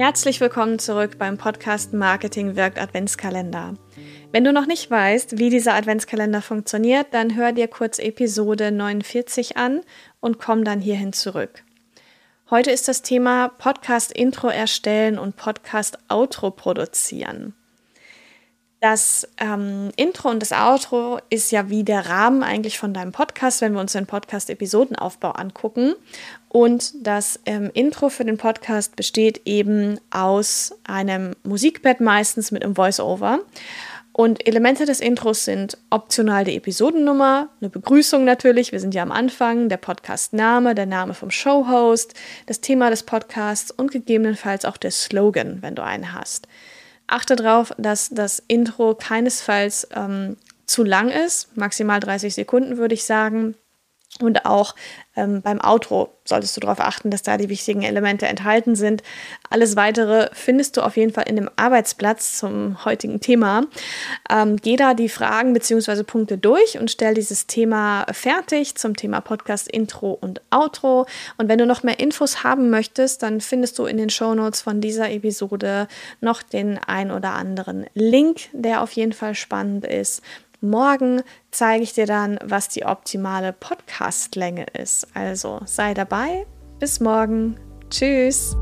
Herzlich willkommen zurück beim Podcast Marketing wirkt Adventskalender. Wenn du noch nicht weißt, wie dieser Adventskalender funktioniert, dann hör dir kurz Episode 49 an und komm dann hierhin zurück. Heute ist das Thema Podcast Intro erstellen und Podcast Outro produzieren. Das ähm, Intro und das Outro ist ja wie der Rahmen eigentlich von deinem Podcast, wenn wir uns den Podcast-Episodenaufbau angucken. Und das ähm, Intro für den Podcast besteht eben aus einem Musikbett, meistens mit einem Voice-Over. Und Elemente des Intros sind optional die Episodennummer, eine Begrüßung natürlich, wir sind ja am Anfang, der Podcast-Name, der Name vom Showhost, das Thema des Podcasts und gegebenenfalls auch der Slogan, wenn du einen hast. Achte darauf, dass das Intro keinesfalls ähm, zu lang ist, maximal 30 Sekunden würde ich sagen. Und auch ähm, beim Outro solltest du darauf achten, dass da die wichtigen Elemente enthalten sind. Alles weitere findest du auf jeden Fall in dem Arbeitsplatz zum heutigen Thema. Ähm, geh da die Fragen bzw. Punkte durch und stell dieses Thema fertig zum Thema Podcast Intro und Outro. Und wenn du noch mehr Infos haben möchtest, dann findest du in den Show Notes von dieser Episode noch den ein oder anderen Link, der auf jeden Fall spannend ist. Morgen zeige ich dir dann, was die optimale Podcastlänge ist. Also sei dabei. Bis morgen. Tschüss.